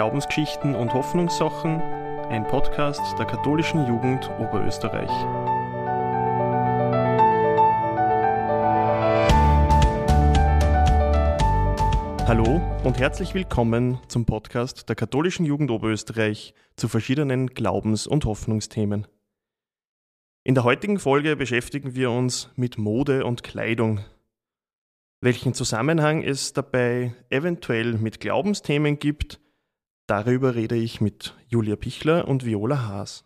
Glaubensgeschichten und Hoffnungssachen, ein Podcast der katholischen Jugend Oberösterreich. Hallo und herzlich willkommen zum Podcast der katholischen Jugend Oberösterreich zu verschiedenen Glaubens- und Hoffnungsthemen. In der heutigen Folge beschäftigen wir uns mit Mode und Kleidung. Welchen Zusammenhang es dabei eventuell mit Glaubensthemen gibt, darüber rede ich mit Julia Pichler und Viola Haas.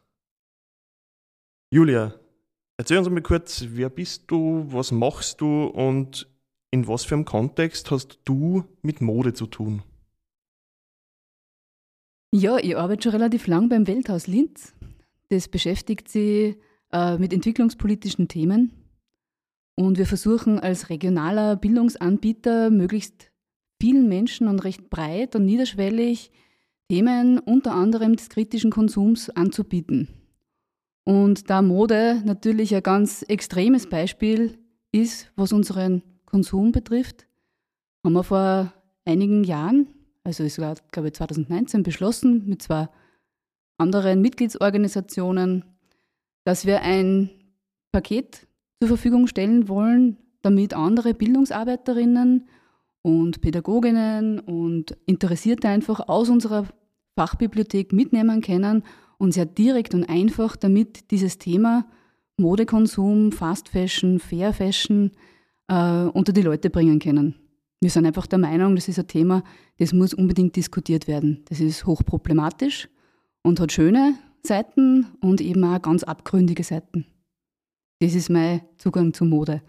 Julia, erzähl uns mal kurz, wer bist du, was machst du und in was für einem Kontext hast du mit Mode zu tun? Ja, ich arbeite schon relativ lang beim Welthaus Linz. Das beschäftigt sich äh, mit entwicklungspolitischen Themen. Und wir versuchen als regionaler Bildungsanbieter möglichst vielen Menschen und recht breit und niederschwellig Themen unter anderem des kritischen Konsums anzubieten. Und da Mode natürlich ein ganz extremes Beispiel ist, was unseren Konsum betrifft, haben wir vor einigen Jahren, also es war, glaube ich, 2019 beschlossen mit zwei anderen Mitgliedsorganisationen, dass wir ein Paket zur Verfügung stellen wollen, damit andere Bildungsarbeiterinnen und Pädagoginnen und Interessierte einfach aus unserer Fachbibliothek mitnehmen können und sehr direkt und einfach damit dieses Thema Modekonsum, Fast Fashion, Fair Fashion äh, unter die Leute bringen können. Wir sind einfach der Meinung, das ist ein Thema, das muss unbedingt diskutiert werden. Das ist hochproblematisch und hat schöne Seiten und eben auch ganz abgründige Seiten. Das ist mein Zugang zu Mode.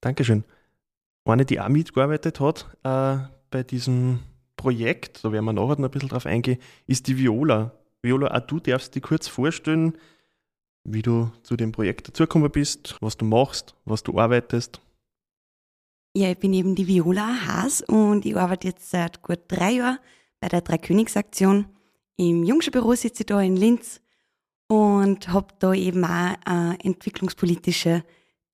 Dankeschön. Eine, die auch mitgearbeitet hat äh, bei diesem Projekt, da werden wir nachher noch ein bisschen drauf eingehen, ist die Viola. Viola, auch du darfst dich kurz vorstellen, wie du zu dem Projekt dazugekommen bist, was du machst, was du arbeitest. Ja, ich bin eben die Viola Haas und ich arbeite jetzt seit gut drei Jahren bei der Dreikönigsaktion im Jungscher sitze ich da in Linz und habe da eben auch äh, entwicklungspolitische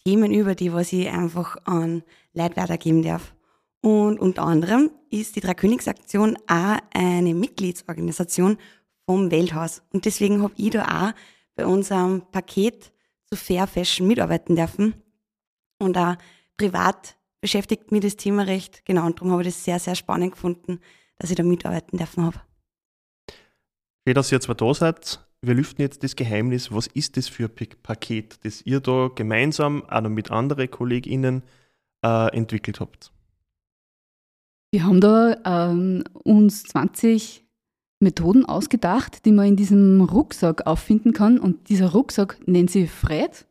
Themen über die, was ich einfach an Leute weitergeben darf. Und unter anderem ist die Dreikönigsaktion auch eine Mitgliedsorganisation vom Welthaus. Und deswegen habe ich da auch bei unserem Paket zu Fair Fashion mitarbeiten dürfen. Und auch privat beschäftigt mich das Thema recht. Genau, und darum habe ich das sehr, sehr spannend gefunden, dass ich da mitarbeiten dürfen habe. Schön, dass ihr zwar da seid. Wir lüften jetzt das Geheimnis. Was ist das für ein Paket, das ihr da gemeinsam, auch noch mit anderen KollegInnen, äh, entwickelt habt? Wir haben da ähm, uns 20 Methoden ausgedacht, die man in diesem Rucksack auffinden kann. Und dieser Rucksack nennt sich Fred,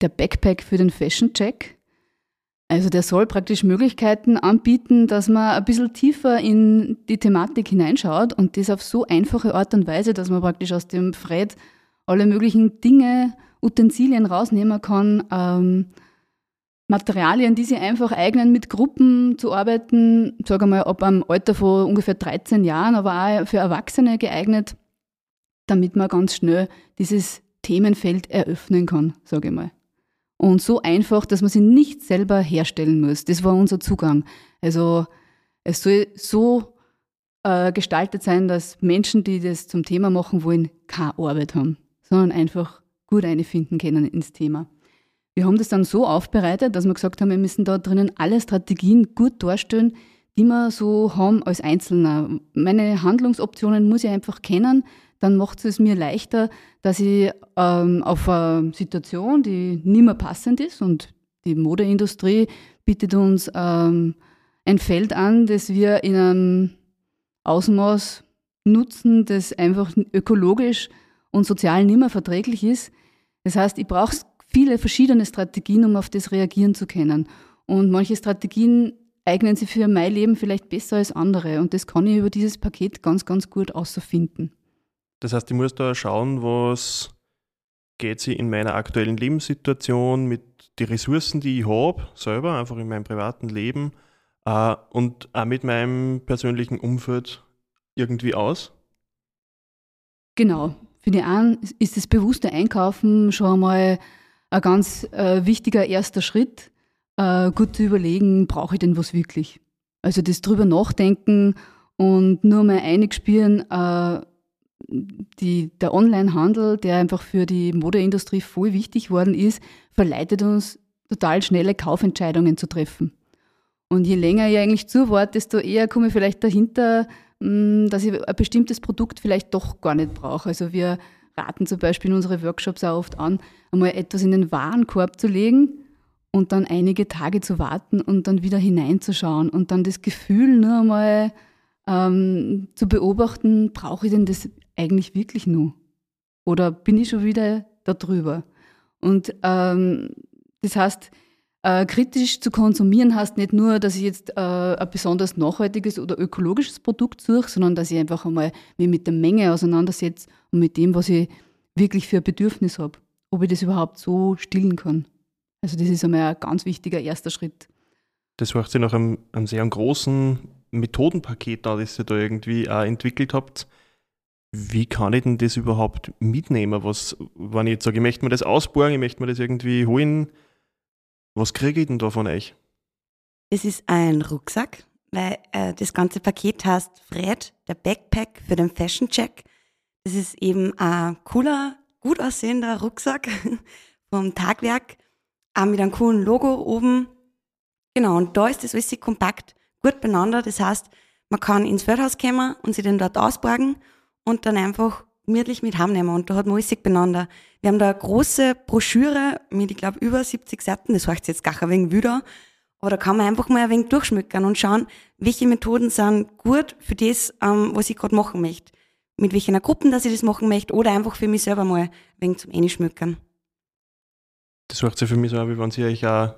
der Backpack für den Fashion Check. Also der soll praktisch Möglichkeiten anbieten, dass man ein bisschen tiefer in die Thematik hineinschaut und das auf so einfache Art und Weise, dass man praktisch aus dem Fred alle möglichen Dinge, Utensilien rausnehmen kann, ähm, Materialien, die sich einfach eignen, mit Gruppen zu arbeiten, sage mal ab einem Alter von ungefähr 13 Jahren, aber auch für Erwachsene geeignet, damit man ganz schnell dieses Themenfeld eröffnen kann, sage ich mal und so einfach, dass man sie nicht selber herstellen muss. Das war unser Zugang. Also es soll so äh, gestaltet sein, dass Menschen, die das zum Thema machen wollen, keine Arbeit haben, sondern einfach gut einfinden können ins Thema. Wir haben das dann so aufbereitet, dass wir gesagt haben, wir müssen da drinnen alle Strategien gut darstellen, die wir so haben als Einzelner. Meine Handlungsoptionen muss ich einfach kennen, dann macht es mir leichter, dass ich ähm, auf eine Situation, die nicht mehr passend ist und die Modeindustrie bietet uns ähm, ein Feld an, das wir in einem Ausmaß nutzen, das einfach ökologisch und sozial nicht mehr verträglich ist. Das heißt, ich brauche viele verschiedene Strategien, um auf das reagieren zu können. Und manche Strategien eignen sich für mein Leben vielleicht besser als andere. Und das kann ich über dieses Paket ganz, ganz gut außerfinden. Das heißt, ich muss da schauen, was geht sie in meiner aktuellen Lebenssituation mit den Ressourcen, die ich habe, selber, einfach in meinem privaten Leben äh, und auch mit meinem persönlichen Umfeld irgendwie aus? Genau. Für die einen ist das bewusste Einkaufen schon einmal ein ganz äh, wichtiger erster Schritt, äh, gut zu überlegen, brauche ich denn was wirklich? Also das drüber nachdenken und nur mal eingespielen, äh, die, der Onlinehandel, der einfach für die Modeindustrie voll wichtig worden ist, verleitet uns total schnelle Kaufentscheidungen zu treffen. Und je länger ich eigentlich zuwarte, desto eher komme ich vielleicht dahinter, mm, dass ich ein bestimmtes Produkt vielleicht doch gar nicht brauche. Also wir raten zum Beispiel in unsere Workshops auch oft an, einmal etwas in den Warenkorb zu legen und dann einige Tage zu warten und dann wieder hineinzuschauen und dann das Gefühl nur einmal ähm, zu beobachten, brauche ich denn das eigentlich wirklich nur? Oder bin ich schon wieder da drüber? Und ähm, das heißt, äh, kritisch zu konsumieren heißt nicht nur, dass ich jetzt äh, ein besonders nachhaltiges oder ökologisches Produkt suche, sondern dass ich einfach einmal mich mit der Menge auseinandersetze und mit dem, was ich wirklich für ein Bedürfnis habe. Ob ich das überhaupt so stillen kann. Also das ist einmal ein ganz wichtiger erster Schritt. Das hört sich nach einem, einem sehr großen Methodenpaket an, das ihr da irgendwie auch entwickelt habt. Wie kann ich denn das überhaupt mitnehmen? Was, wenn ich jetzt sage, ich möchte mir das ausborgen, ich möchte mir das irgendwie holen, was kriege ich denn da von euch? Es ist ein Rucksack, weil äh, das ganze Paket heißt Fred, der Backpack für den Fashion Check. Das ist eben ein cooler, gut aussehender Rucksack vom Tagwerk, auch mit einem coolen Logo oben. Genau, und da ist das alles kompakt, gut beieinander. Das heißt, man kann ins Feldhaus kommen und sich den dort ausborgen und dann einfach gemütlich mit heimnehmen. Und da hat man alles beieinander. Wir haben da eine große Broschüre mit, ich glaube, über 70 Seiten. Das heißt jetzt gar ein wenig wieder. Aber da kann man einfach mal ein wenig durchschmückern und schauen, welche Methoden sind gut für das, ähm, was ich gerade machen möchte. Mit welchen Gruppen, dass ich das machen möchte oder einfach für mich selber mal ein wenig zum Einschmückern. Das hört sich für mich so an, wie wenn Sie euch auch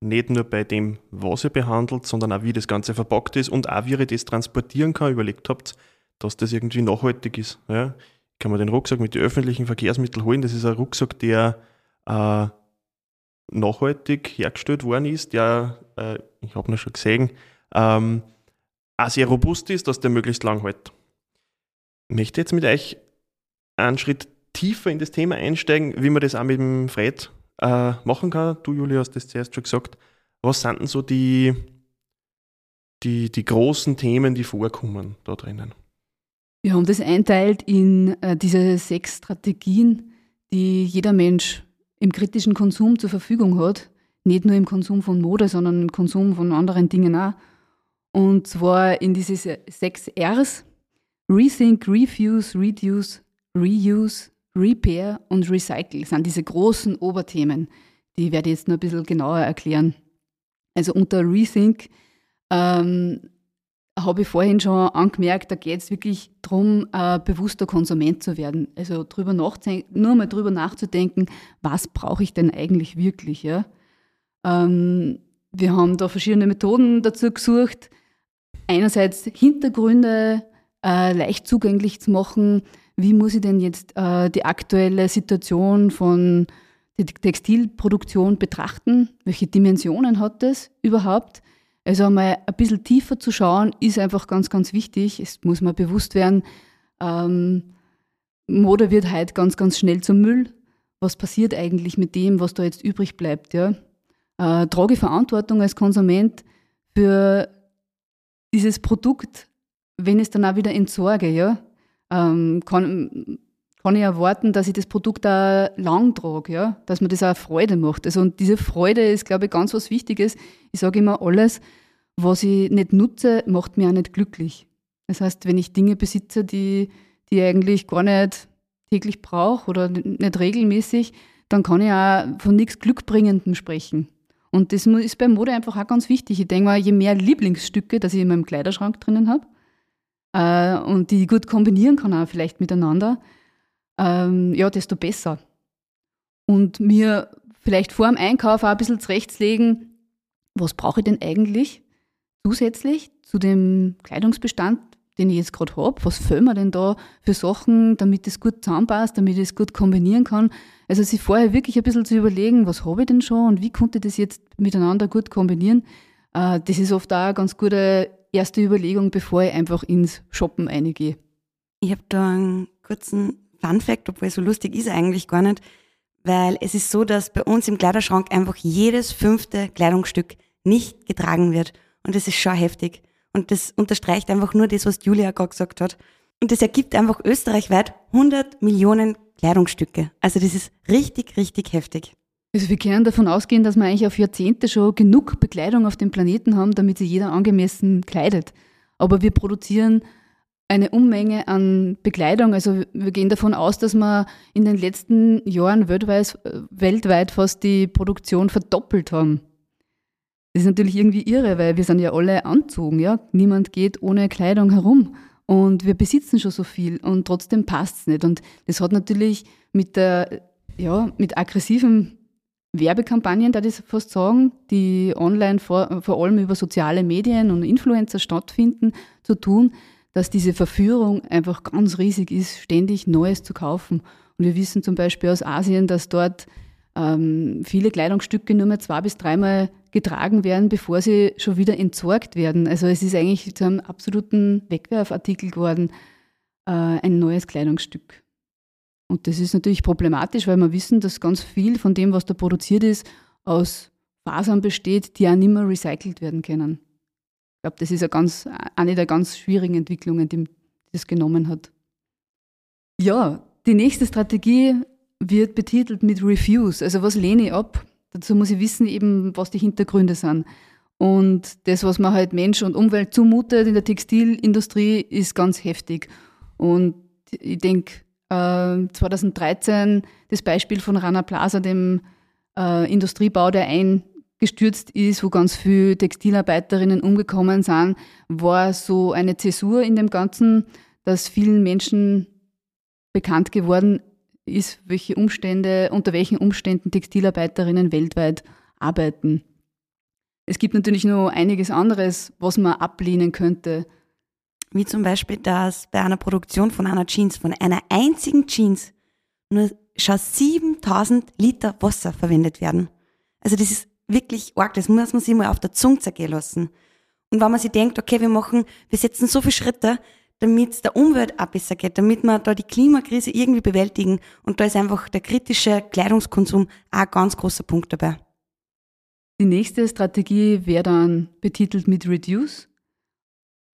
nicht nur bei dem, was ihr behandelt, sondern auch wie das Ganze verpackt ist und auch wie ihr das transportieren kann, überlegt habt, dass das irgendwie nachhaltig ist. Ja? kann man den Rucksack mit den öffentlichen Verkehrsmitteln holen. Das ist ein Rucksack, der äh, nachhaltig hergestellt worden ist, der, äh, ich habe ihn schon gesehen, ähm, auch sehr robust ist, dass der möglichst lang hält. Ich möchte jetzt mit euch einen Schritt tiefer in das Thema einsteigen, wie man das auch mit dem Fred äh, machen kann. Du, Julia, hast das zuerst schon gesagt. Was sind denn so die, die, die großen Themen, die vorkommen da drinnen? Wir haben das einteilt in äh, diese sechs Strategien, die jeder Mensch im kritischen Konsum zur Verfügung hat. Nicht nur im Konsum von Mode, sondern im Konsum von anderen Dingen auch. Und zwar in diese sechs Rs. Rethink, Refuse, Reduce, Reuse, Repair und Recycle sind diese großen Oberthemen. Die werde ich jetzt noch ein bisschen genauer erklären. Also unter Rethink ähm, habe ich vorhin schon angemerkt, da geht es wirklich darum, äh, bewusster Konsument zu werden. Also drüber nur mal drüber nachzudenken, was brauche ich denn eigentlich wirklich. Ja? Ähm, wir haben da verschiedene Methoden dazu gesucht. Einerseits Hintergründe äh, leicht zugänglich zu machen. Wie muss ich denn jetzt äh, die aktuelle Situation von der Textilproduktion betrachten? Welche Dimensionen hat das überhaupt? Also einmal ein bisschen tiefer zu schauen, ist einfach ganz, ganz wichtig. Es muss man bewusst werden, ähm, Mode wird heute ganz, ganz schnell zum Müll. Was passiert eigentlich mit dem, was da jetzt übrig bleibt? Ja? Äh, trage Verantwortung als Konsument für dieses Produkt, wenn ich es dann auch wieder entsorge. Ja? Ähm, kann, kann ich erwarten, dass ich das Produkt auch lang trage, ja? dass mir das auch Freude macht. Also, und diese Freude ist, glaube ich, ganz was Wichtiges. Ich sage immer, alles, was ich nicht nutze, macht mich auch nicht glücklich. Das heißt, wenn ich Dinge besitze, die, die ich eigentlich gar nicht täglich brauche oder nicht regelmäßig, dann kann ich auch von nichts Glückbringendem sprechen. Und das ist bei Mode einfach auch ganz wichtig. Ich denke mal, je mehr Lieblingsstücke, dass ich in meinem Kleiderschrank drinnen habe äh, und die gut kombinieren kann auch vielleicht miteinander, ähm, ja, desto besser. Und mir vielleicht vor dem Einkauf auch ein bisschen zurechtlegen, was brauche ich denn eigentlich zusätzlich zu dem Kleidungsbestand, den ich jetzt gerade habe? Was fällt mir denn da für Sachen, damit es gut zusammenpasst, damit ich es gut kombinieren kann? Also sich vorher wirklich ein bisschen zu überlegen, was habe ich denn schon und wie konnte ich das jetzt miteinander gut kombinieren? Äh, das ist oft auch eine ganz gute erste Überlegung, bevor ich einfach ins Shoppen eingehe. Ich habe da einen kurzen Fun Fact, obwohl so lustig ist eigentlich gar nicht, weil es ist so, dass bei uns im Kleiderschrank einfach jedes fünfte Kleidungsstück nicht getragen wird. Und das ist schon heftig. Und das unterstreicht einfach nur das, was Julia gerade gesagt hat. Und das ergibt einfach österreichweit 100 Millionen Kleidungsstücke. Also das ist richtig, richtig heftig. Also wir können davon ausgehen, dass wir eigentlich auf Jahrzehnte schon genug Bekleidung auf dem Planeten haben, damit sich jeder angemessen kleidet. Aber wir produzieren eine Unmenge an Bekleidung. Also wir gehen davon aus, dass wir in den letzten Jahren weltweit, weltweit fast die Produktion verdoppelt haben. Das ist natürlich irgendwie irre, weil wir sind ja alle anzogen, ja. Niemand geht ohne Kleidung herum. Und wir besitzen schon so viel und trotzdem passt es nicht. Und das hat natürlich mit der, ja, mit aggressiven Werbekampagnen, da das fast sagen, die online vor, vor allem über soziale Medien und Influencer stattfinden, zu tun, dass diese Verführung einfach ganz riesig ist, ständig Neues zu kaufen. Und wir wissen zum Beispiel aus Asien, dass dort ähm, viele Kleidungsstücke nur mehr zwei bis dreimal getragen werden, bevor sie schon wieder entsorgt werden. Also es ist eigentlich zu einem absoluten Wegwerfartikel geworden, äh, ein neues Kleidungsstück. Und das ist natürlich problematisch, weil wir wissen, dass ganz viel von dem, was da produziert ist, aus Fasern besteht, die auch nicht mehr recycelt werden können. Ich glaube, das ist eine, ganz, eine der ganz schwierigen Entwicklungen, die das genommen hat. Ja, die nächste Strategie wird betitelt mit Refuse. Also was lehne ich ab? Dazu muss ich wissen, eben, was die Hintergründe sind. Und das, was man halt Mensch und Umwelt zumutet in der Textilindustrie, ist ganz heftig. Und ich denke, 2013 äh, das Beispiel von Rana Plaza, dem äh, Industriebau, der eingestürzt ist, wo ganz viele Textilarbeiterinnen umgekommen sind, war so eine Zäsur in dem Ganzen, dass vielen Menschen bekannt geworden ist, welche Umstände, unter welchen Umständen Textilarbeiterinnen weltweit arbeiten. Es gibt natürlich noch einiges anderes, was man ablehnen könnte. Wie zum Beispiel, dass bei einer Produktion von einer Jeans, von einer einzigen Jeans, nur schon 7000 Liter Wasser verwendet werden. Also das ist wirklich arg, das muss man sich mal auf der Zunge zergehen lassen. Und wenn man sich denkt, okay, wir machen, wir setzen so viele Schritte, damit es der Umwelt auch besser geht, damit wir da die Klimakrise irgendwie bewältigen. Und da ist einfach der kritische Kleidungskonsum auch ein ganz großer Punkt dabei. Die nächste Strategie wäre dann betitelt mit Reduce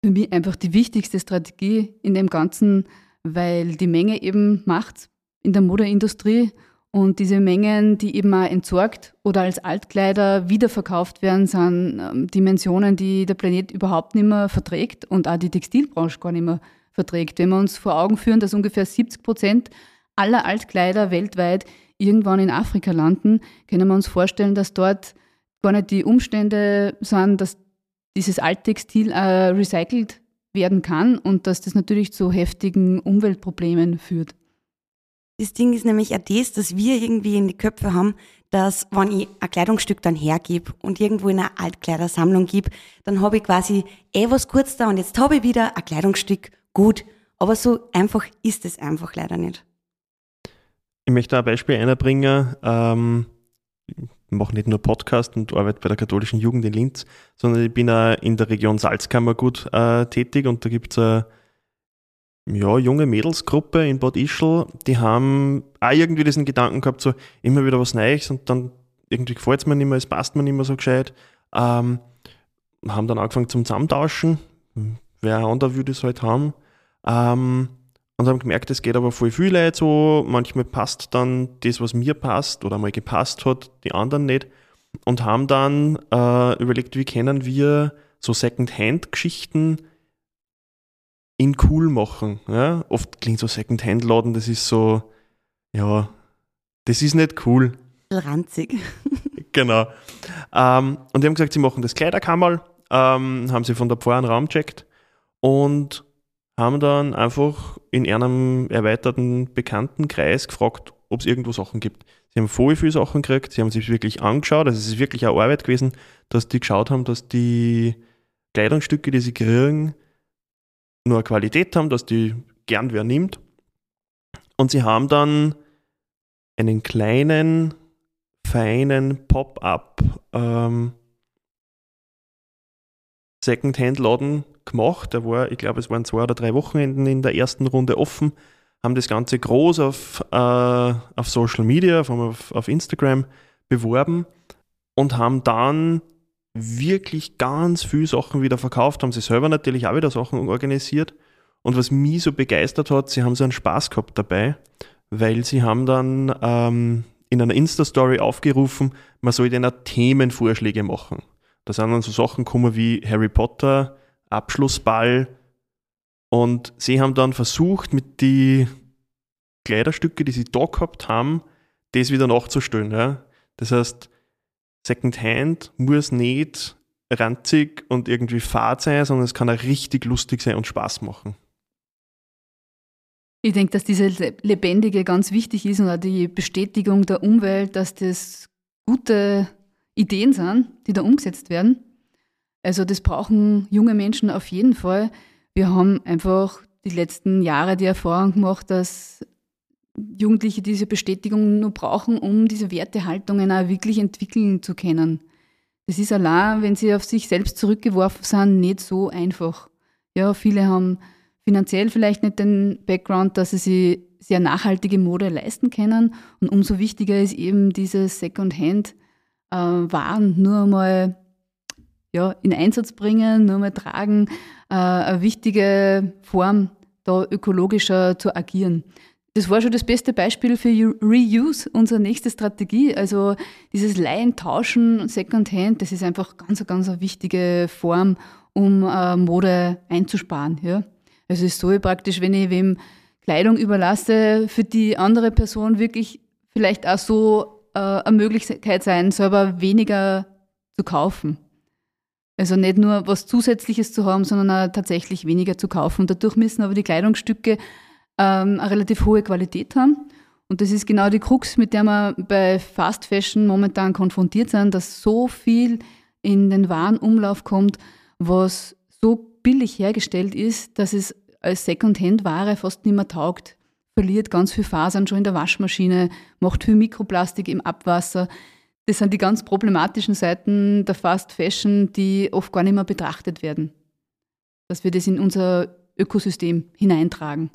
für mich einfach die wichtigste Strategie in dem Ganzen, weil die Menge eben macht in der Modeindustrie und diese Mengen, die eben auch entsorgt oder als Altkleider wiederverkauft werden, sind ähm, Dimensionen, die der Planet überhaupt nicht mehr verträgt und auch die Textilbranche gar nicht mehr verträgt. Wenn wir uns vor Augen führen, dass ungefähr 70 Prozent aller Altkleider weltweit irgendwann in Afrika landen, können wir uns vorstellen, dass dort gar nicht die Umstände sind, dass dieses Alttextil äh, recycelt werden kann und dass das natürlich zu heftigen Umweltproblemen führt. Das Ding ist nämlich auch das, dass wir irgendwie in die Köpfe haben, dass wenn ich ein Kleidungsstück dann hergebe und irgendwo in einer Altkleidersammlung gebe, dann habe ich quasi eh was kurz da und jetzt habe ich wieder ein Kleidungsstück gut. Aber so einfach ist es einfach leider nicht. Ich möchte ein Beispiel einbringen. Ähm, mache nicht nur Podcast und arbeite bei der katholischen Jugend in Linz, sondern ich bin auch in der Region Salzkammergut äh, tätig und da gibt es eine ja, junge Mädelsgruppe in Bad Ischl, die haben auch irgendwie diesen Gedanken gehabt, so immer wieder was Neues und dann irgendwie gefällt es mir nicht mehr, es passt mir nicht mehr so gescheit. Ähm, haben dann angefangen zum Zusammentauschen, wer andere würde es halt haben. Ähm, und haben gemerkt, es geht aber voll viel Leute so. Manchmal passt dann das, was mir passt oder mal gepasst hat, die anderen nicht. Und haben dann äh, überlegt, wie können wir so Second-Hand-Geschichten in cool machen. Ja? Oft klingt so Second-Hand-Laden, das ist so, ja, das ist nicht cool. Ranzig. genau. Ähm, und die haben gesagt, sie machen das Kleiderkammerl, ähm, haben sie von der Pfarrer einen Raum checkt und haben dann einfach in einem erweiterten Bekanntenkreis gefragt, ob es irgendwo Sachen gibt. Sie haben voll viele Sachen gekriegt, sie haben sich wirklich angeschaut, also es ist wirklich eine Arbeit gewesen, dass die geschaut haben, dass die Kleidungsstücke, die sie kriegen, nur Qualität haben, dass die gern wer nimmt. Und sie haben dann einen kleinen, feinen Pop-up ähm, Second-Hand-Laden gemacht. Der war, ich glaube, es waren zwei oder drei Wochenenden in der ersten Runde offen, haben das Ganze groß auf, äh, auf Social Media, auf, auf Instagram beworben und haben dann wirklich ganz viele Sachen wieder verkauft, haben sie selber natürlich auch wieder Sachen organisiert. Und was mich so begeistert hat, sie haben so einen Spaß gehabt dabei, weil sie haben dann ähm, in einer Insta-Story aufgerufen, man soll denen Themenvorschläge machen. Da sind dann so Sachen gekommen wie Harry Potter, Abschlussball. Und sie haben dann versucht, mit die Kleiderstücke, die sie da gehabt haben, das wieder nachzustellen. Ja? Das heißt, Secondhand muss nicht ranzig und irgendwie fad sein, sondern es kann auch richtig lustig sein und Spaß machen. Ich denke, dass diese Lebendige ganz wichtig ist und auch die Bestätigung der Umwelt, dass das gute Ideen sind, die da umgesetzt werden. Also das brauchen junge Menschen auf jeden Fall. Wir haben einfach die letzten Jahre die Erfahrung gemacht, dass Jugendliche diese Bestätigung nur brauchen, um diese Wertehaltungen auch wirklich entwickeln zu können. Das ist allein, wenn sie auf sich selbst zurückgeworfen sind, nicht so einfach. Ja, viele haben finanziell vielleicht nicht den Background, dass sie sich sehr nachhaltige Mode leisten können. Und umso wichtiger ist eben dieses Second-Hand-Waren nur einmal ja, in Einsatz bringen, nur einmal tragen, äh, eine wichtige Form, da ökologischer zu agieren. Das war schon das beste Beispiel für Reuse, unsere nächste Strategie. Also dieses Leihen, Tauschen, Secondhand, das ist einfach ganz, ganz eine wichtige Form, um äh, Mode einzusparen. Ja. Also es ist so praktisch, wenn ich wem Kleidung überlasse, für die andere Person wirklich vielleicht auch so äh, eine Möglichkeit sein, selber weniger zu kaufen. Also nicht nur was Zusätzliches zu haben, sondern auch tatsächlich weniger zu kaufen. Dadurch müssen aber die Kleidungsstücke ähm, eine relativ hohe Qualität haben. Und das ist genau die Krux, mit der wir bei Fast Fashion momentan konfrontiert sind, dass so viel in den Warenumlauf kommt, was so billig hergestellt ist, dass es als Secondhand-Ware fast nicht mehr taugt. Verliert ganz viel Fasern schon in der Waschmaschine, macht viel Mikroplastik im Abwasser. Das sind die ganz problematischen Seiten der Fast Fashion, die oft gar nicht mehr betrachtet werden. Dass wir das in unser Ökosystem hineintragen.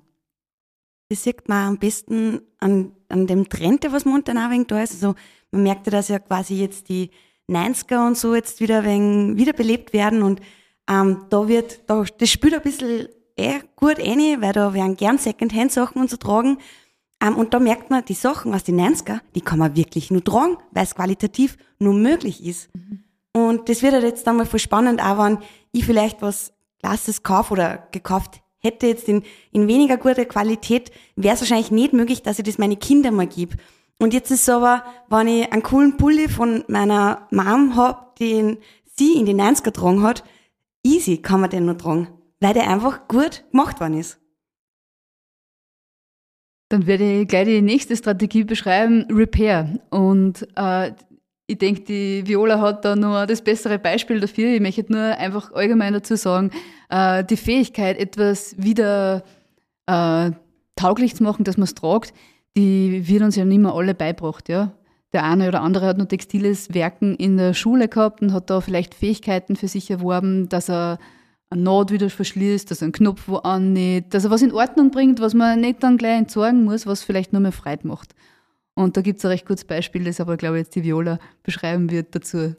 Das sieht man am besten an, an dem Trend, was momentan auch wenig da ist. Also man merkt ja, dass ja quasi jetzt die 90er und so jetzt wieder wenig wiederbelebt werden und ähm, da wird, da, das spielt ein bisschen eh gut rein, weil da werden gern Secondhand-Sachen und so tragen. Um, ähm, und da merkt man, die Sachen aus den 90er, die kann man wirklich nur tragen, weil es qualitativ nur möglich ist. Mhm. Und das wird halt jetzt dann mal voll spannend, auch wenn ich vielleicht was Klasses kaufe oder gekauft hätte jetzt in, in weniger guter Qualität, wäre es wahrscheinlich nicht möglich, dass ich das meine Kinder mal gebe. Und jetzt ist es aber, wenn ich einen coolen Pulli von meiner Mom hab, den sie in den 90er getragen hat, easy kann man den nur tragen, weil der einfach gut gemacht worden ist. Dann werde ich gleich die nächste Strategie beschreiben, Repair. Und äh, ich denke, die Viola hat da nur das bessere Beispiel dafür. Ich möchte nur einfach allgemein dazu sagen, äh, die Fähigkeit, etwas wieder äh, tauglich zu machen, dass man es tragt, die wird uns ja nicht mehr alle beibracht. Ja? Der eine oder andere hat nur textiles Werken in der Schule gehabt und hat da vielleicht Fähigkeiten für sich erworben, dass er eine Naht wieder verschließt, dass er einen Knopf wo annäht, dass er was in Ordnung bringt, was man nicht dann gleich entsorgen muss, was vielleicht nur mehr Freude macht. Und da gibt es ein recht gutes Beispiel, das aber, glaube ich, jetzt die Viola beschreiben wird dazu.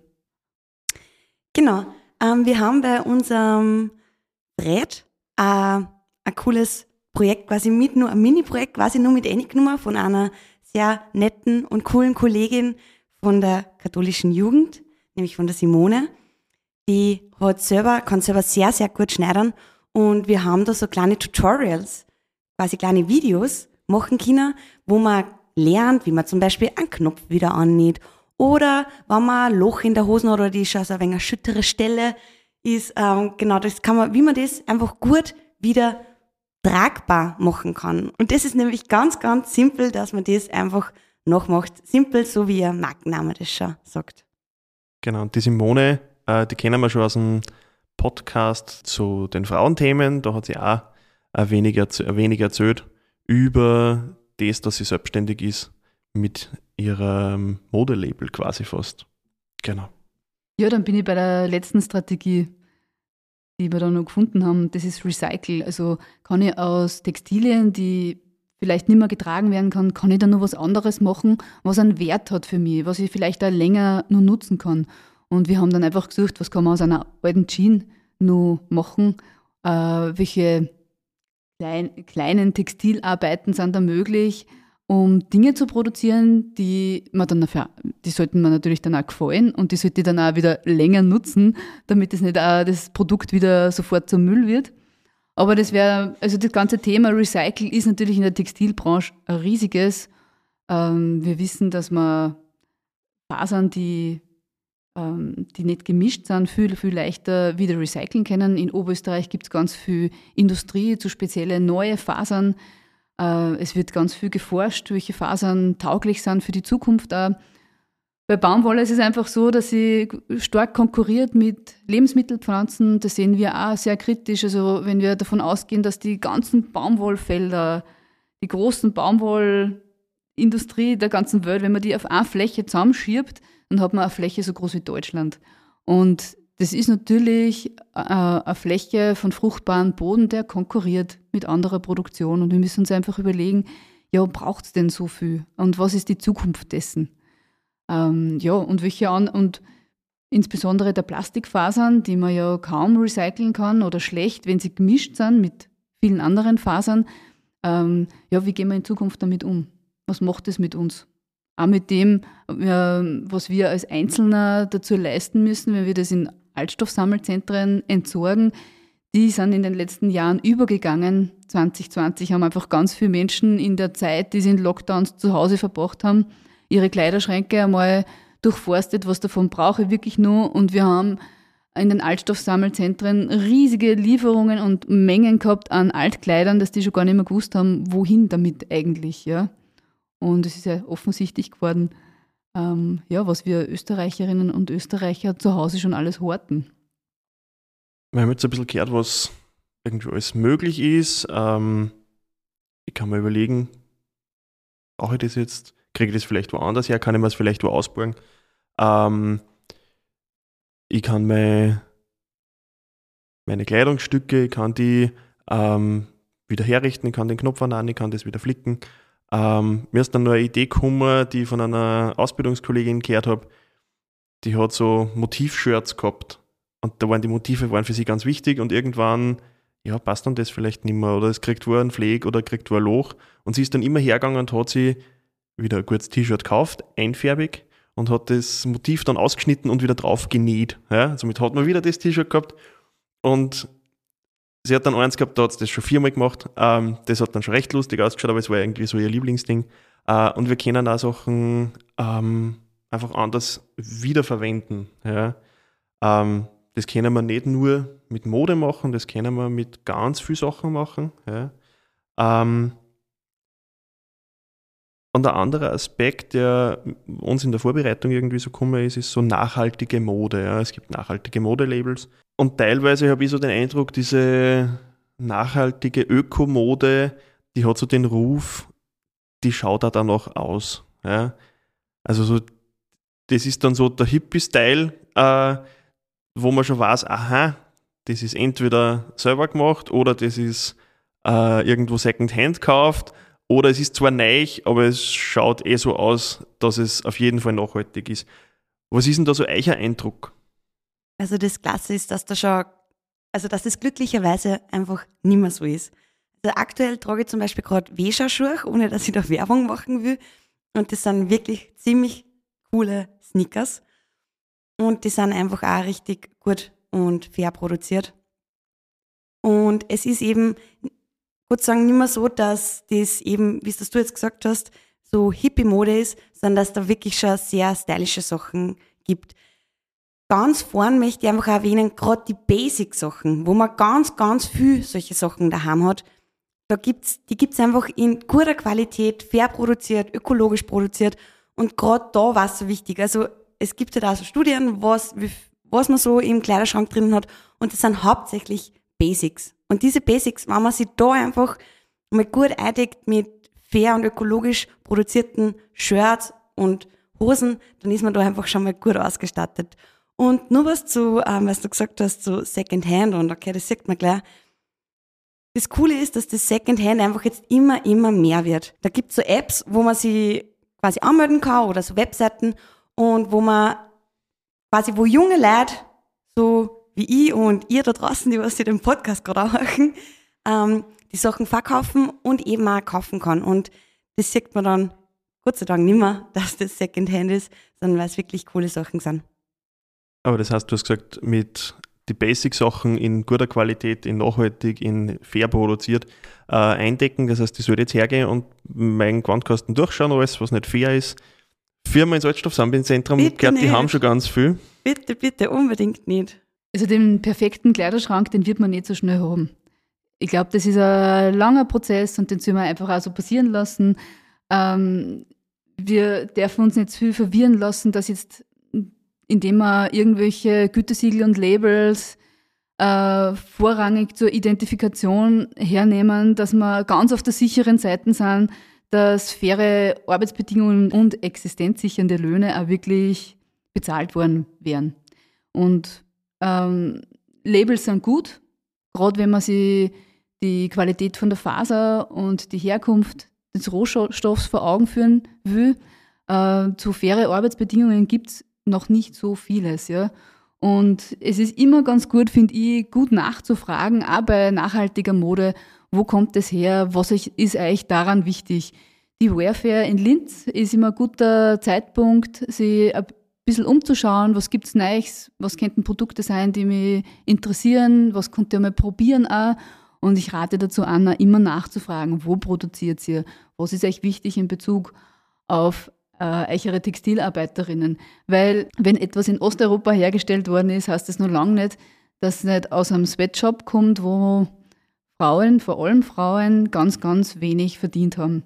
Genau. Ähm, wir haben bei unserem Brett äh, ein cooles Projekt quasi mit, nur ein Mini-Projekt quasi nur mit genommen von einer sehr netten und coolen Kollegin von der katholischen Jugend, nämlich von der Simone. Die hat selber, kann selber sehr, sehr gut schneidern und wir haben da so kleine Tutorials, quasi kleine Videos machen können, wo man lernt, wie man zum Beispiel einen Knopf wieder annäht oder wenn man ein Loch in der Hose hat oder die ist also ein wenig eine schüttere Stelle ist, ähm, genau, das kann man, wie man das einfach gut wieder tragbar machen kann. Und das ist nämlich ganz, ganz simpel, dass man das einfach nachmacht. Simpel, so wie ihr Markenname das schon sagt. Genau, und die Simone, äh, die kennen wir schon aus dem Podcast zu den Frauenthemen. Da hat sie auch ein wenig, ein wenig erzählt über das, dass sie selbstständig ist mit ihrem Modelabel quasi fast. Genau. Ja, dann bin ich bei der letzten Strategie, die wir da noch gefunden haben. Das ist Recycle. Also kann ich aus Textilien, die vielleicht nicht mehr getragen werden kann, kann ich da noch was anderes machen, was einen Wert hat für mich, was ich vielleicht auch länger nur nutzen kann. Und wir haben dann einfach gesucht, was kann man aus einer alten Jeans nur machen, äh, welche klein, kleinen Textilarbeiten sind da möglich, um Dinge zu produzieren, die man dann dafür, die sollten man natürlich dann auch gefallen und die sollte dann auch wieder länger nutzen, damit es nicht auch das Produkt wieder sofort zum Müll wird. Aber das wäre, also das ganze Thema Recycle ist natürlich in der Textilbranche ein riesiges. Ähm, wir wissen, dass man Fasern, die, die nicht gemischt sind, viel, viel leichter wieder recyceln können. In Oberösterreich gibt es ganz viel Industrie zu spezielle neue Fasern. Äh, es wird ganz viel geforscht, welche Fasern tauglich sind für die Zukunft auch. Bei Baumwolle ist es einfach so, dass sie stark konkurriert mit Lebensmittelpflanzen. Das sehen wir auch sehr kritisch. Also wenn wir davon ausgehen, dass die ganzen Baumwollfelder, die großen Baumwollindustrie der ganzen Welt, wenn man die auf eine Fläche zusammenschiebt, dann hat man eine Fläche so groß wie Deutschland. Und das ist natürlich äh, eine Fläche von fruchtbarem Boden, der konkurriert mit anderer Produktion. Und wir müssen uns einfach überlegen, ja, braucht es denn so viel? Und was ist die Zukunft dessen? Ähm, ja, und welche an und insbesondere der Plastikfasern, die man ja kaum recyceln kann oder schlecht, wenn sie gemischt sind mit vielen anderen Fasern. Ähm, ja, wie gehen wir in Zukunft damit um? Was macht es mit uns? Auch mit dem, äh, was wir als Einzelner dazu leisten müssen, wenn wir das in Altstoffsammelzentren entsorgen. Die sind in den letzten Jahren übergegangen. 2020 haben einfach ganz viele Menschen in der Zeit, die sie in Lockdowns zu Hause verbracht haben, ihre Kleiderschränke einmal durchforstet, was davon brauche ich wirklich nur. Und wir haben in den Altstoffsammelzentren riesige Lieferungen und Mengen gehabt an Altkleidern, dass die schon gar nicht mehr gewusst haben, wohin damit eigentlich. Ja. Und es ist ja offensichtlich geworden, ähm, ja, was wir Österreicherinnen und Österreicher zu Hause schon alles horten. Wir haben jetzt ein bisschen gehört, was irgendwie alles möglich ist. Ähm, ich kann mir überlegen, brauche ich das jetzt? kriege ich das vielleicht woanders her, kann ich mir das vielleicht wo ausborgen. Ähm, ich kann meine, meine Kleidungsstücke, ich kann die ähm, wieder herrichten, ich kann den Knopf an, ich kann das wieder flicken. Ähm, mir ist dann nur eine Idee gekommen, die ich von einer Ausbildungskollegin gehört habe, die hat so Motivshirts gehabt. Und da waren die Motive waren für sie ganz wichtig und irgendwann, ja, passt dann das vielleicht nicht mehr oder es kriegt wo ein Pfleg oder kriegt wo ein Loch. Und sie ist dann immer hergegangen und hat sie wieder ein gutes T-Shirt gekauft, einfärbig und hat das Motiv dann ausgeschnitten und wieder drauf genäht. Ja, somit hat man wieder das T-Shirt gehabt und sie hat dann eins gehabt, da hat sie das schon viermal gemacht. Ähm, das hat dann schon recht lustig ausgeschaut, aber es war irgendwie so ihr Lieblingsding. Äh, und wir können auch Sachen ähm, einfach anders wiederverwenden. Ja. Ähm, das können wir nicht nur mit Mode machen, das können wir mit ganz vielen Sachen machen. Ja. Ähm, und ein anderer Aspekt, der uns in der Vorbereitung irgendwie so gekommen ist, ist so nachhaltige Mode. Ja. Es gibt nachhaltige Modelabels. Und teilweise habe ich so den Eindruck, diese nachhaltige Ökomode, die hat so den Ruf, die schaut da dann auch aus. Ja. Also so, das ist dann so der Hippie-Style, äh, wo man schon weiß, aha, das ist entweder selber gemacht oder das ist äh, irgendwo Secondhand gekauft oder es ist zwar neu, aber es schaut eh so aus, dass es auf jeden Fall nachhaltig ist. Was ist denn da so euer Eindruck? Also das Klasse ist, dass da schon, also dass das glücklicherweise einfach nicht mehr so ist. Also aktuell trage ich zum Beispiel gerade Wescherschuhe, ohne dass ich da Werbung machen will. Und das sind wirklich ziemlich coole Sneakers. Und die sind einfach auch richtig gut und fair produziert. Und es ist eben würde sagen, nicht mehr so, dass das eben, wie es du jetzt gesagt hast, so Hippie-Mode ist, sondern dass da wirklich schon sehr stylische Sachen gibt. Ganz vorn möchte ich einfach erwähnen, gerade die Basic-Sachen, wo man ganz, ganz viel solche Sachen daheim hat. Da gibt's, die gibt's einfach in guter Qualität, fair produziert, ökologisch produziert. Und gerade da war es so wichtig. Also es gibt ja da so Studien, was, was man so im Kleiderschrank drin hat. Und das sind hauptsächlich Basics. Und diese Basics, wenn man sich da einfach mal gut eindeckt mit fair und ökologisch produzierten Shirts und Hosen, dann ist man da einfach schon mal gut ausgestattet. Und nur was zu, ähm, was du gesagt hast, zu Secondhand und okay, das sieht man gleich. Das Coole ist, dass das Secondhand einfach jetzt immer, immer mehr wird. Da gibt's so Apps, wo man sich quasi anmelden kann oder so Webseiten und wo man quasi, wo junge Leute, so wie ich und ihr da draußen, die was ihr den Podcast gerade machen, ähm, die Sachen verkaufen und eben auch kaufen kann. Und das sieht man dann Gott sei Dank nicht mehr, dass das Secondhand ist, sondern weil es wirklich coole Sachen sind. Aber das heißt, du hast gesagt, mit die Basic-Sachen in guter Qualität, in nachhaltig, in fair produziert äh, eindecken. Das heißt, ich soll jetzt hergehen und meinen Gewandkasten durchschauen, alles, was nicht fair ist. Firma ins Altstoffsammelzentrum, glaube, die haben schon ganz viel. Bitte, bitte, unbedingt nicht. Also den perfekten Kleiderschrank, den wird man nicht so schnell haben. Ich glaube, das ist ein langer Prozess und den soll man einfach auch so passieren lassen. Ähm, wir dürfen uns nicht zu viel verwirren lassen, dass jetzt, indem wir irgendwelche Gütesiegel und Labels äh, vorrangig zur Identifikation hernehmen, dass wir ganz auf der sicheren Seite sind, dass faire Arbeitsbedingungen und existenzsichernde Löhne auch wirklich bezahlt worden wären. Und ähm, Labels sind gut, gerade wenn man sich die Qualität von der Faser und die Herkunft des Rohstoffs vor Augen führen will. Äh, zu faire Arbeitsbedingungen gibt es noch nicht so vieles. Ja. Und es ist immer ganz gut, finde ich, gut nachzufragen, auch bei nachhaltiger Mode, wo kommt es her, was ist eigentlich daran wichtig. Die Warfare in Linz ist immer ein guter Zeitpunkt, sich ein bisschen umzuschauen, was gibt es Neues, was könnten Produkte sein, die mich interessieren, was könnt ihr mal probieren auch. Und ich rate dazu an, immer nachzufragen, wo produziert ihr, was ist euch wichtig in Bezug auf äh, eure Textilarbeiterinnen. Weil wenn etwas in Osteuropa hergestellt worden ist, heißt das noch lange nicht, dass es nicht aus einem Sweatshop kommt, wo Frauen, vor allem Frauen, ganz, ganz wenig verdient haben.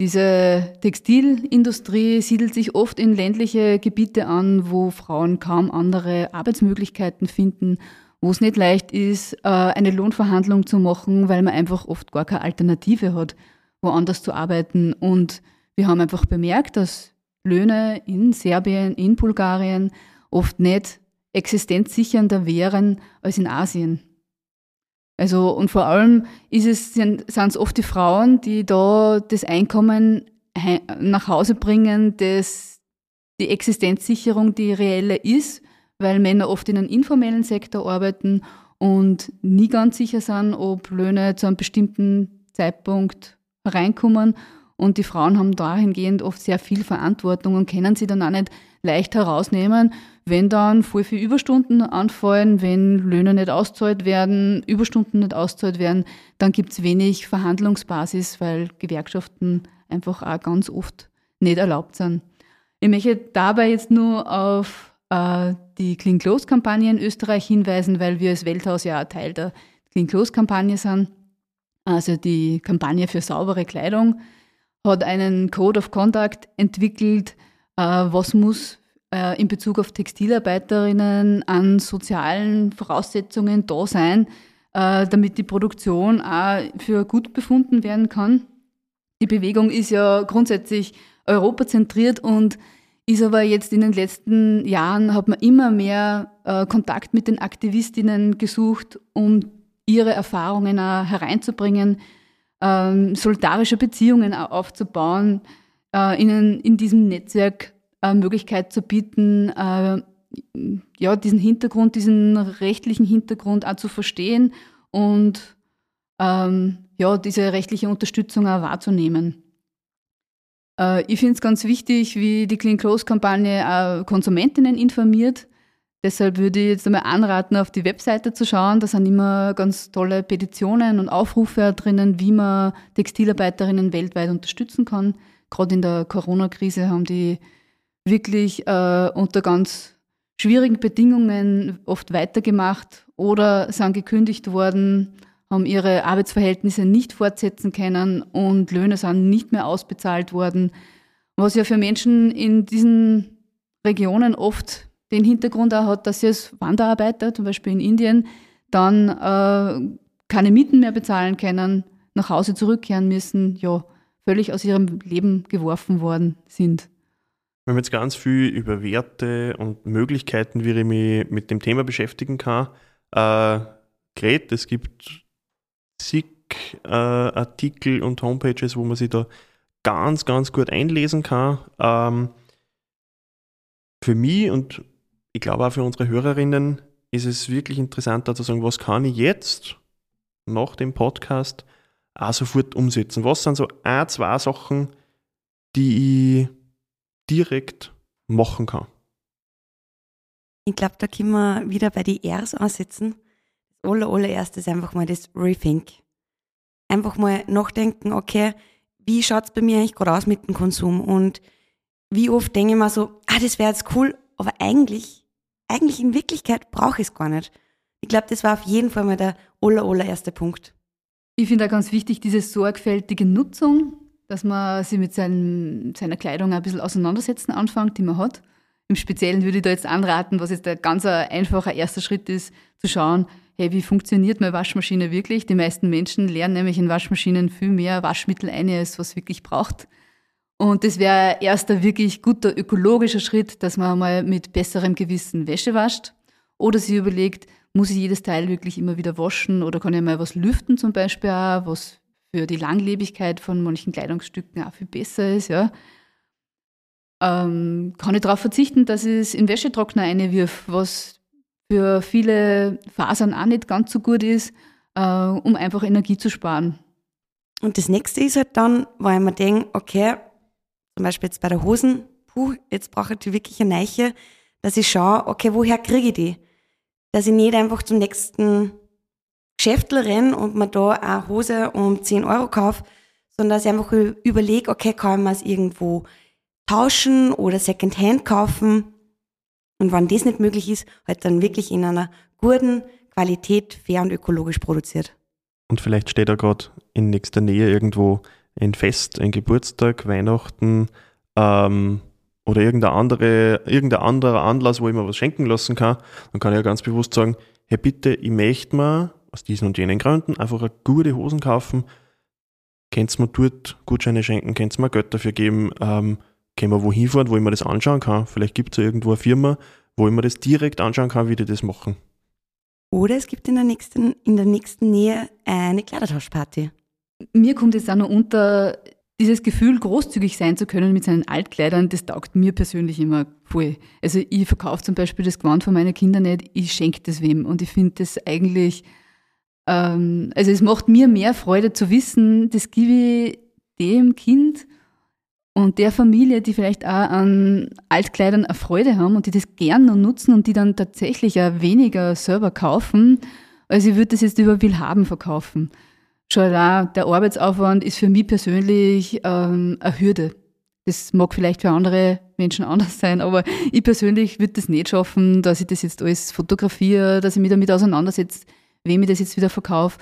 Diese Textilindustrie siedelt sich oft in ländliche Gebiete an, wo Frauen kaum andere Arbeitsmöglichkeiten finden wo es nicht leicht ist, äh, eine Lohnverhandlung zu machen, weil man einfach oft gar keine Alternative hat, woanders zu arbeiten. Und wir haben einfach bemerkt, dass Löhne in Serbien, in Bulgarien oft nicht existenzsichernder wären als in Asien. Also, und vor allem ist es, sind es oft die Frauen, die da das Einkommen nach Hause bringen, das die Existenzsicherung die reelle ist weil Männer oft in einem informellen Sektor arbeiten und nie ganz sicher sind, ob Löhne zu einem bestimmten Zeitpunkt reinkommen. Und die Frauen haben dahingehend oft sehr viel Verantwortung und können sie dann auch nicht leicht herausnehmen, wenn dann voll viel Überstunden anfallen, wenn Löhne nicht auszahlt werden, Überstunden nicht auszahlt werden, dann gibt es wenig Verhandlungsbasis, weil Gewerkschaften einfach auch ganz oft nicht erlaubt sind. Ich möchte dabei jetzt nur auf äh, die Clean Clothes Kampagne in Österreich hinweisen, weil wir als Welthaus ja Teil der Clean Clothes Kampagne sind. Also die Kampagne für saubere Kleidung hat einen Code of Conduct entwickelt, äh, was muss äh, in Bezug auf Textilarbeiterinnen an sozialen Voraussetzungen da sein, damit die Produktion auch für gut befunden werden kann. Die Bewegung ist ja grundsätzlich europazentriert und ist aber jetzt in den letzten Jahren, hat man immer mehr äh, Kontakt mit den Aktivistinnen gesucht, um ihre Erfahrungen auch hereinzubringen, ähm, solidarische Beziehungen aufzubauen, äh, ihnen in diesem Netzwerk äh, Möglichkeit zu bieten, äh, ja, diesen Hintergrund, diesen rechtlichen Hintergrund auch zu verstehen und ähm, ja, diese rechtliche Unterstützung auch wahrzunehmen. Äh, ich finde es ganz wichtig, wie die Clean Clothes Kampagne Konsumentinnen informiert. Deshalb würde ich jetzt einmal anraten, auf die Webseite zu schauen. Da sind immer ganz tolle Petitionen und Aufrufe drinnen, wie man Textilarbeiterinnen weltweit unterstützen kann. Gerade in der Corona-Krise haben die wirklich äh, unter ganz schwierigen Bedingungen oft weitergemacht oder sind gekündigt worden haben ihre Arbeitsverhältnisse nicht fortsetzen können und Löhne sind nicht mehr ausbezahlt worden, was ja für Menschen in diesen Regionen oft den Hintergrund auch hat, dass sie als Wanderarbeiter, zum Beispiel in Indien, dann äh, keine Mieten mehr bezahlen können, nach Hause zurückkehren müssen, ja, völlig aus ihrem Leben geworfen worden sind. Wir haben jetzt ganz viel über Werte und Möglichkeiten, wie ich mich mit dem Thema beschäftigen kann, äh, geredet. Es gibt zig äh, Artikel und Homepages, wo man sich da ganz, ganz gut einlesen kann. Ähm, für mich und ich glaube auch für unsere Hörerinnen ist es wirklich interessant, da zu sagen, was kann ich jetzt nach dem Podcast auch sofort umsetzen? Was sind so ein, zwei Sachen, die ich direkt machen kann? Ich glaube, da können wir wieder bei den Rs ansetzen. Das aller, allererste ist einfach mal das Rethink. Einfach mal nachdenken, okay, wie schaut es bei mir eigentlich gerade aus mit dem Konsum? Und wie oft denke ich mir so, ah, das wäre jetzt cool, aber eigentlich, eigentlich in Wirklichkeit brauche ich es gar nicht. Ich glaube, das war auf jeden Fall mal der aller, allererste Punkt. Ich finde auch ganz wichtig, diese sorgfältige Nutzung, dass man sich mit seinem, seiner Kleidung ein bisschen auseinandersetzen anfängt, die man hat. Im Speziellen würde ich da jetzt anraten, was jetzt ein ganz einfacher erster Schritt ist, zu schauen, hey, wie funktioniert meine Waschmaschine wirklich? Die meisten Menschen lernen nämlich in Waschmaschinen viel mehr Waschmittel ein, als was wirklich braucht. Und das wäre ein erster wirklich guter ökologischer Schritt, dass man mal mit besserem Gewissen Wäsche wascht oder sich überlegt, muss ich jedes Teil wirklich immer wieder waschen oder kann ich mal was lüften zum Beispiel auch, was für die Langlebigkeit von manchen Kleidungsstücken auch viel besser ist, ja. Ähm, kann ich darauf verzichten, dass ich es in Wäschetrockner einwirf, was für viele Fasern auch nicht ganz so gut ist, äh, um einfach Energie zu sparen. Und das nächste ist halt dann, weil man denkt, okay, zum Beispiel jetzt bei der Hosen, puh, jetzt brauche ich wirklich eine Neiche, dass ich schaue, okay, woher kriege ich die? Dass ich nicht einfach zum nächsten Geschäftl renne und mir da eine Hose um 10 Euro kaufe, sondern dass ich einfach überlege, okay, kann man es irgendwo tauschen oder Secondhand kaufen? Und wenn das nicht möglich ist, halt dann wirklich in einer guten Qualität, fair und ökologisch produziert. Und vielleicht steht da gerade in nächster Nähe irgendwo ein Fest, ein Geburtstag, Weihnachten ähm, oder irgendein, andere, irgendein anderer Anlass, wo ich mir was schenken lassen kann, dann kann ich ja ganz bewusst sagen, hey bitte, ich möchte mir aus diesen und jenen Gründen einfach eine gute Hosen kaufen, könnt mir dort Gutscheine schenken, könnt mir Geld dafür geben, ähm, können wir wohin fahren, wo ich mir das anschauen kann. Vielleicht gibt es ja irgendwo eine Firma, wo ich mir das direkt anschauen kann, wie die das machen. Oder es gibt in der nächsten, in der nächsten Nähe eine Kleidertauschparty. Mir kommt jetzt auch noch unter, dieses Gefühl, großzügig sein zu können mit seinen Altkleidern, das taugt mir persönlich immer voll. Also ich verkaufe zum Beispiel das Gewand von meinen Kindern nicht, ich schenke das wem. Und ich finde das eigentlich, ähm, also es macht mir mehr Freude zu wissen, das gebe ich dem Kind und der Familie, die vielleicht auch an Altkleidern eine Freude haben und die das gern noch nutzen und die dann tatsächlich auch weniger selber kaufen, als ich würde das jetzt über Willhaben verkaufen. Schon auch der Arbeitsaufwand ist für mich persönlich ähm, eine Hürde. Das mag vielleicht für andere Menschen anders sein, aber ich persönlich würde das nicht schaffen, dass ich das jetzt alles fotografiere, dass ich mich damit auseinandersetze, wem ich das jetzt wieder verkaufe.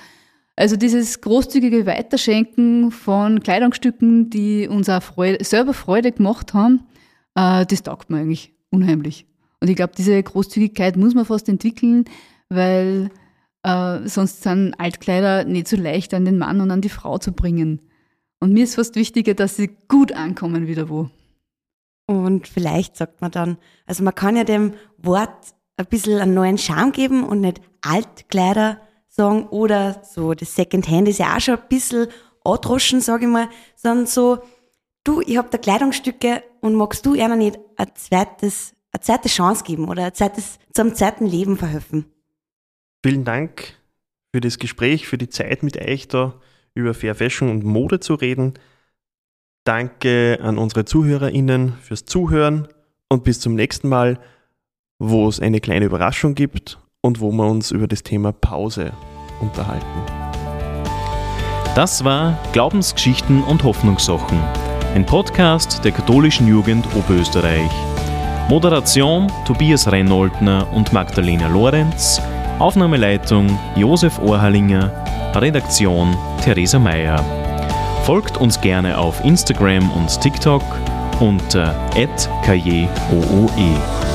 Also dieses großzügige Weiterschenken von Kleidungsstücken, die uns auch Freude, selber Freude gemacht haben, äh, das taugt mir eigentlich unheimlich. Und ich glaube, diese Großzügigkeit muss man fast entwickeln, weil äh, sonst sind Altkleider nicht so leicht an den Mann und an die Frau zu bringen. Und mir ist fast wichtiger, dass sie gut ankommen wieder wo. Und vielleicht sagt man dann, also man kann ja dem Wort ein bisschen einen neuen Charme geben und nicht Altkleider sagen, oder so, das Secondhand ist ja auch schon ein bisschen androschen, sage ich mal, sondern so, du, ich habe da Kleidungsstücke und magst du einer nicht ein zweites, eine zweite Chance geben oder ein zweites, zum zweiten Leben verhelfen? Vielen Dank für das Gespräch, für die Zeit mit euch da über Fair Fashion und Mode zu reden. Danke an unsere ZuhörerInnen fürs Zuhören und bis zum nächsten Mal, wo es eine kleine Überraschung gibt und wo wir uns über das Thema Pause unterhalten. Das war Glaubensgeschichten und Hoffnungssachen, ein Podcast der katholischen Jugend Oberösterreich. Moderation Tobias Reinholdner und Magdalena Lorenz, Aufnahmeleitung Josef Ohrhalinger, Redaktion Theresa Mayer. Folgt uns gerne auf Instagram und TikTok unter @kjooe.